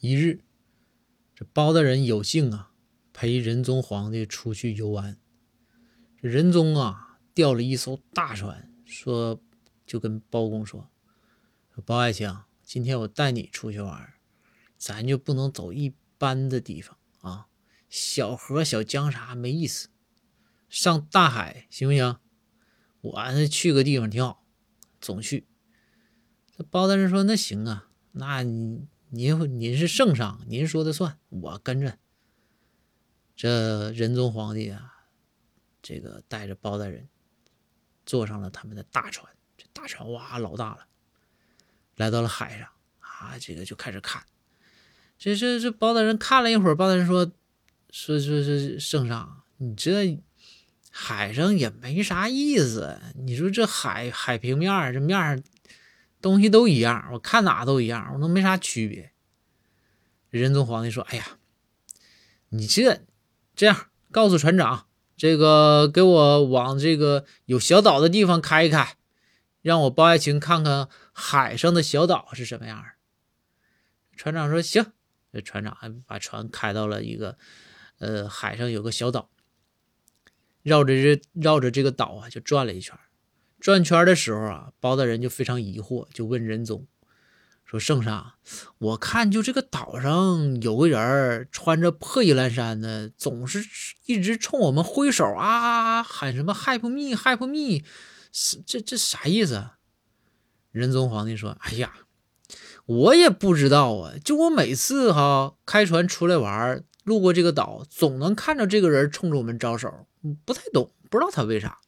一日，这包大人有幸啊，陪仁宗皇帝出去游玩。这仁宗啊，调了一艘大船，说就跟包公说：“说包爱卿，今天我带你出去玩，咱就不能走一般的地方啊，小河小江啥没意思，上大海行不行？我那去个地方挺好，总去。”这包大人说：“那行啊，那你。”您您是圣上，您说的算，我跟着。这仁宗皇帝啊，这个带着包大人坐上了他们的大船，这大船哇老大了，来到了海上啊，这个就开始看。这这这包大人看了一会儿，包大人说说说说圣上，你这海上也没啥意思，你说这海海平面这面。东西都一样，我看哪都一样，我都没啥区别。仁宗皇帝说：“哎呀，你这这样，告诉船长，这个给我往这个有小岛的地方开一开，让我包爱卿看看海上的小岛是什么样。”船长说：“行。”这船长还把船开到了一个呃海上有个小岛，绕着这绕着这个岛啊就转了一圈。转圈的时候啊，包大人就非常疑惑，就问仁宗说：“圣上，我看就这个岛上有个人穿着破衣烂衫的，总是一直冲我们挥手啊，喊什么 ‘help me, help me’，这这啥意思？”仁宗皇帝说：“哎呀，我也不知道啊，就我每次哈开船出来玩，路过这个岛，总能看着这个人冲着我们招手，不太懂，不知道他为啥。”